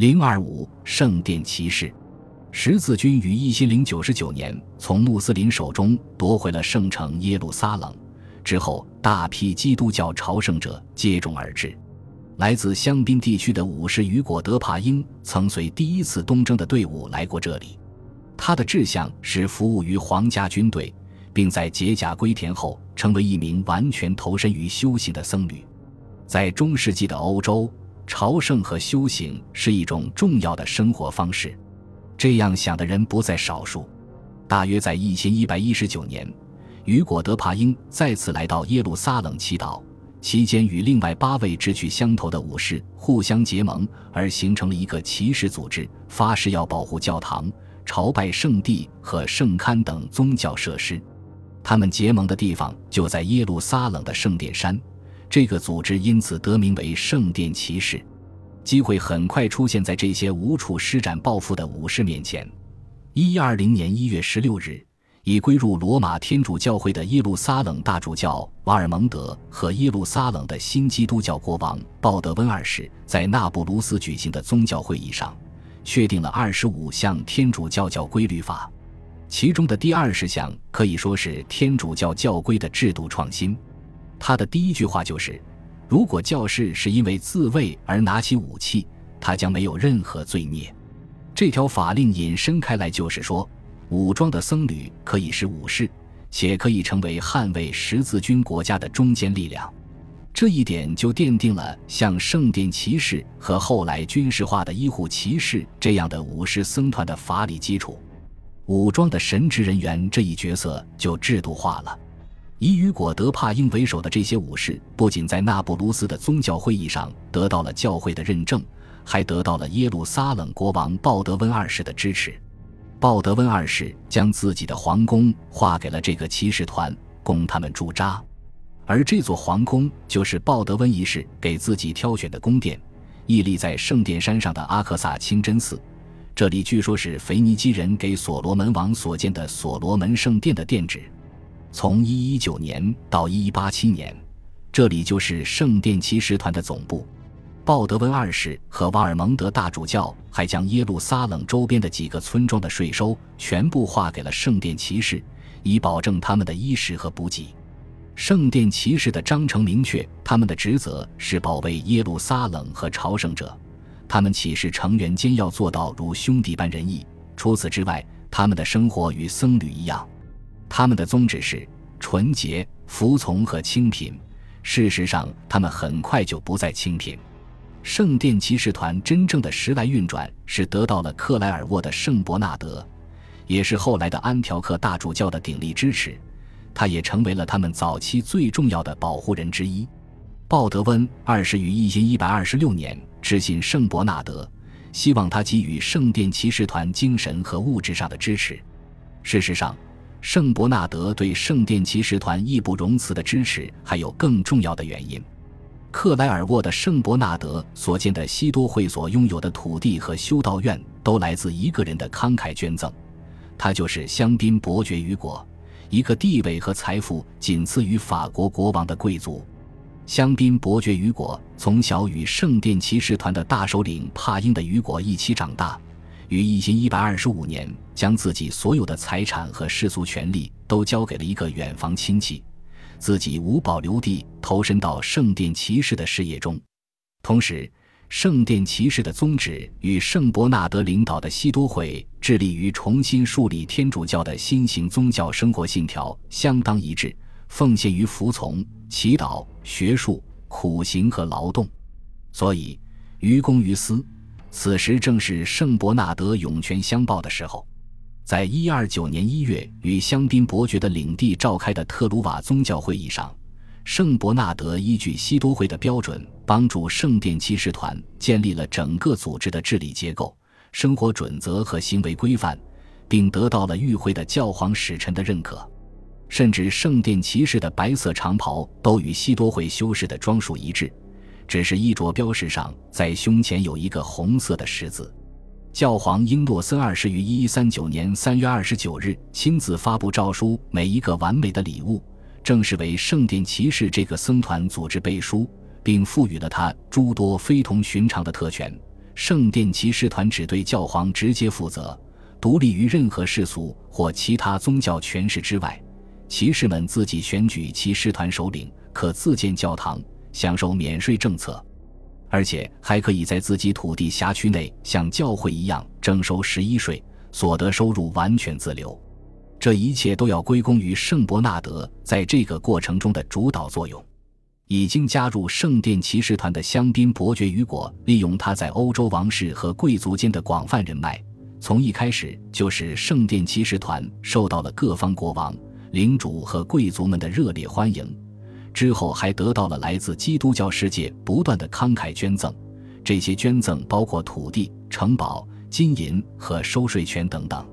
零二五圣殿骑士，十字军于一千零九十九年从穆斯林手中夺回了圣城耶路撒冷，之后大批基督教朝圣者接踵而至。来自香槟地区的武士雨果·德帕英曾随第一次东征的队伍来过这里，他的志向是服务于皇家军队，并在解甲归田后成为一名完全投身于修行的僧侣。在中世纪的欧洲。朝圣和修行是一种重要的生活方式，这样想的人不在少数。大约在一千一百一十九年，雨果·德帕英再次来到耶路撒冷祈祷，期间与另外八位志趣相投的武士互相结盟，而形成了一个骑士组织，发誓要保护教堂、朝拜圣地和圣龛等宗教设施。他们结盟的地方就在耶路撒冷的圣殿山。这个组织因此得名为圣殿骑士。机会很快出现在这些无处施展抱负的武士面前。一二零年一月十六日，已归入罗马天主教会的耶路撒冷大主教瓦尔蒙德和耶路撒冷的新基督教国王鲍德温二世在那不卢斯举行的宗教会议上，确定了二十五项天主教教规律法。其中的第二十项可以说是天主教教规的制度创新。他的第一句话就是：如果教士是因为自卫而拿起武器，他将没有任何罪孽。这条法令引申开来，就是说，武装的僧侣可以是武士，且可以成为捍卫十字军国家的中坚力量。这一点就奠定了像圣殿骑士和后来军事化的医护骑士这样的武士僧团的法理基础。武装的神职人员这一角色就制度化了。以雨果·德帕英为首的这些武士，不仅在那不勒斯的宗教会议上得到了教会的认证，还得到了耶路撒冷国王鲍德温二世的支持。鲍德温二世将自己的皇宫划给了这个骑士团，供他们驻扎。而这座皇宫就是鲍德温一世给自己挑选的宫殿，屹立在圣殿山上的阿克萨清真寺。这里据说是腓尼基人给所罗门王所建的所罗门圣殿的殿址。从一一九年到一一八七年，这里就是圣殿骑士团的总部。鲍德温二世和瓦尔蒙德大主教还将耶路撒冷周边的几个村庄的税收全部划给了圣殿骑士，以保证他们的衣食和补给。圣殿骑士的章程明确，他们的职责是保卫耶路撒冷和朝圣者。他们启示成员间要做到如兄弟般仁义。除此之外，他们的生活与僧侣一样。他们的宗旨是纯洁、服从和清贫。事实上，他们很快就不再清贫。圣殿骑士团真正的时来运转是得到了克莱尔沃的圣伯纳德，也是后来的安条克大主教的鼎力支持。他也成为了他们早期最重要的保护人之一。鲍德温二世于一千一百二十六年致信圣伯纳德，希望他给予圣殿骑士团精神和物质上的支持。事实上，圣伯纳德对圣殿骑士团义不容辞的支持，还有更重要的原因。克莱尔沃的圣伯纳德所建的西多会所拥有的土地和修道院，都来自一个人的慷慨捐赠，他就是香槟伯爵雨果，一个地位和财富仅次于法国国王的贵族。香槟伯爵雨果从小与圣殿骑士团的大首领帕英的雨果一起长大。于一千一百二十五年，将自己所有的财产和世俗权利都交给了一个远房亲戚，自己无保留地投身到圣殿骑士的事业中。同时，圣殿骑士的宗旨与圣伯纳德领导的西多会致力于重新树立天主教的新型宗教生活信条相当一致：奉献于服从、祈祷、学术、苦行和劳动。所以，于公于私。此时正是圣伯纳德涌泉相报的时候，在一二九年一月与香槟伯爵的领地召开的特鲁瓦宗教会议上，圣伯纳德依据西多会的标准，帮助圣殿骑士团建立了整个组织的治理结构、生活准则和行为规范，并得到了与会的教皇使臣的认可，甚至圣殿骑士的白色长袍都与西多会修士的装束一致。只是衣着标识上，在胸前有一个红色的十字。教皇英诺森二世于一一三九年三月二十九日亲自发布诏书，每一个完美的礼物，正式为圣殿骑士这个僧团组织背书，并赋予了他诸多非同寻常的特权，圣殿骑士团只对教皇直接负责，独立于任何世俗或其他宗教权势之外。骑士们自己选举骑士团首领，可自建教堂，享受免税政策，而且还可以在自己土地辖区内像教会一样征收十一税，所得收入完全自留。这一切都要归功于圣伯纳德在这个过程中的主导作用。已经加入圣殿骑士团的香槟伯爵雨果，利用他在欧洲王室和贵族间的广泛人脉，从一开始就使圣殿骑士团受到了各方国王。领主和贵族们的热烈欢迎，之后还得到了来自基督教世界不断的慷慨捐赠。这些捐赠包括土地、城堡、金银和收税权等等。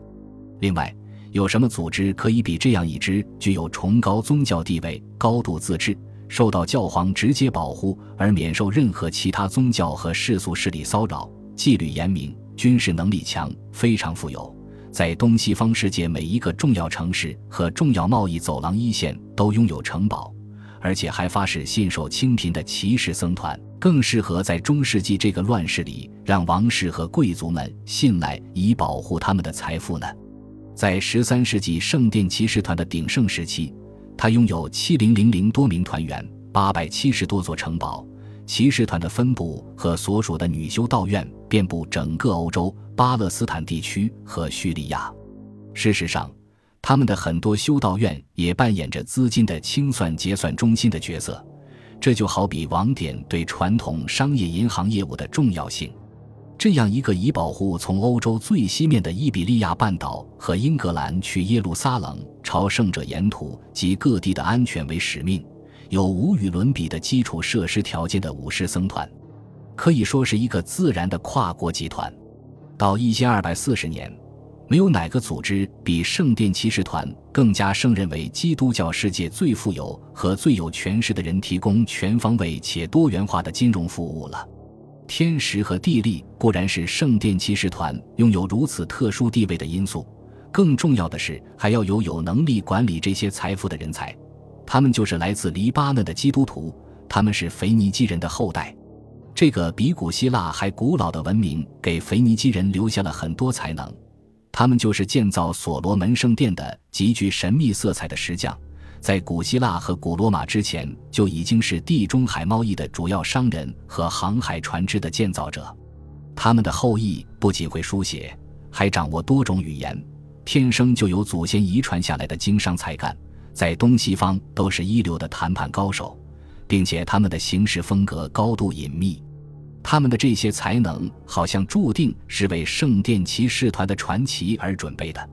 另外，有什么组织可以比这样一支具有崇高宗教地位、高度自治、受到教皇直接保护而免受任何其他宗教和世俗势力骚扰、纪律严明、军事能力强、非常富有？在东西方世界每一个重要城市和重要贸易走廊一线都拥有城堡，而且还发誓信守清贫的骑士僧团，更适合在中世纪这个乱世里让王室和贵族们信赖以保护他们的财富呢。在十三世纪圣殿骑士团的鼎盛时期，它拥有七零零零多名团员，八百七十多座城堡。骑士团的分部和所属的女修道院遍布整个欧洲、巴勒斯坦地区和叙利亚。事实上，他们的很多修道院也扮演着资金的清算结算中心的角色。这就好比网点对传统商业银行业务的重要性。这样一个以保护从欧洲最西面的伊比利亚半岛和英格兰去耶路撒冷朝圣者沿途及各地的安全为使命。有无与伦比的基础设施条件的武士僧团，可以说是一个自然的跨国集团。到一千二百四十年，没有哪个组织比圣殿骑士团更加胜任为基督教世界最富有和最有权势的人提供全方位且多元化的金融服务了。天时和地利固然是圣殿骑士团拥有如此特殊地位的因素，更重要的是还要有有能力管理这些财富的人才。他们就是来自黎巴嫩的基督徒，他们是腓尼基人的后代。这个比古希腊还古老的文明给腓尼基人留下了很多才能。他们就是建造所罗门圣殿的极具神秘色彩的石匠，在古希腊和古罗马之前就已经是地中海贸易的主要商人和航海船只的建造者。他们的后裔不仅会书写，还掌握多种语言，天生就有祖先遗传下来的经商才干。在东西方都是一流的谈判高手，并且他们的行事风格高度隐秘。他们的这些才能好像注定是为圣殿骑士团的传奇而准备的。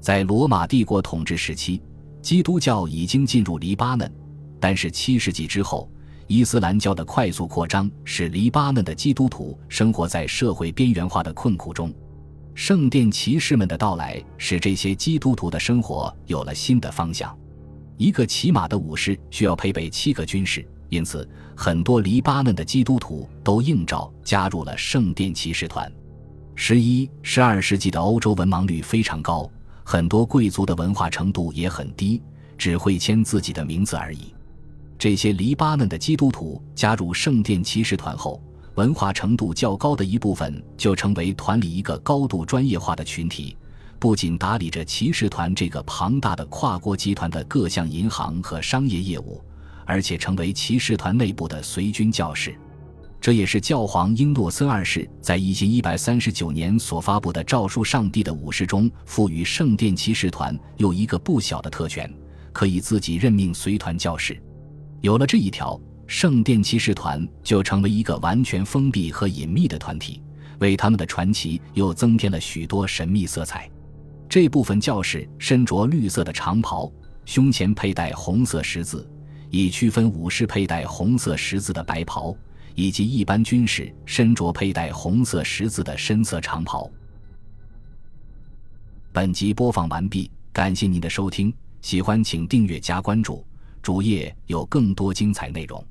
在罗马帝国统治时期，基督教已经进入黎巴嫩，但是七世纪之后，伊斯兰教的快速扩张使黎巴嫩的基督徒生活在社会边缘化的困苦中。圣殿骑士们的到来使这些基督徒的生活有了新的方向。一个骑马的武士需要配备七个军士，因此很多黎巴嫩的基督徒都应召加入了圣殿骑士团。十一、十二世纪的欧洲文盲率非常高，很多贵族的文化程度也很低，只会签自己的名字而已。这些黎巴嫩的基督徒加入圣殿骑士团后，文化程度较高的一部分就成为团里一个高度专业化的群体。不仅打理着骑士团这个庞大的跨国集团的各项银行和商业业务，而且成为骑士团内部的随军教士。这也是教皇英诺森二世在一千一百三十九年所发布的诏书上帝的武士中赋予圣殿骑士团又一个不小的特权，可以自己任命随团教士。有了这一条，圣殿骑士团就成为一个完全封闭和隐秘的团体，为他们的传奇又增添了许多神秘色彩。这部分教士身着绿色的长袍，胸前佩戴红色十字，以区分武士佩戴红色十字的白袍，以及一般军士身着佩戴红色十字的深色长袍。本集播放完毕，感谢您的收听，喜欢请订阅加关注，主页有更多精彩内容。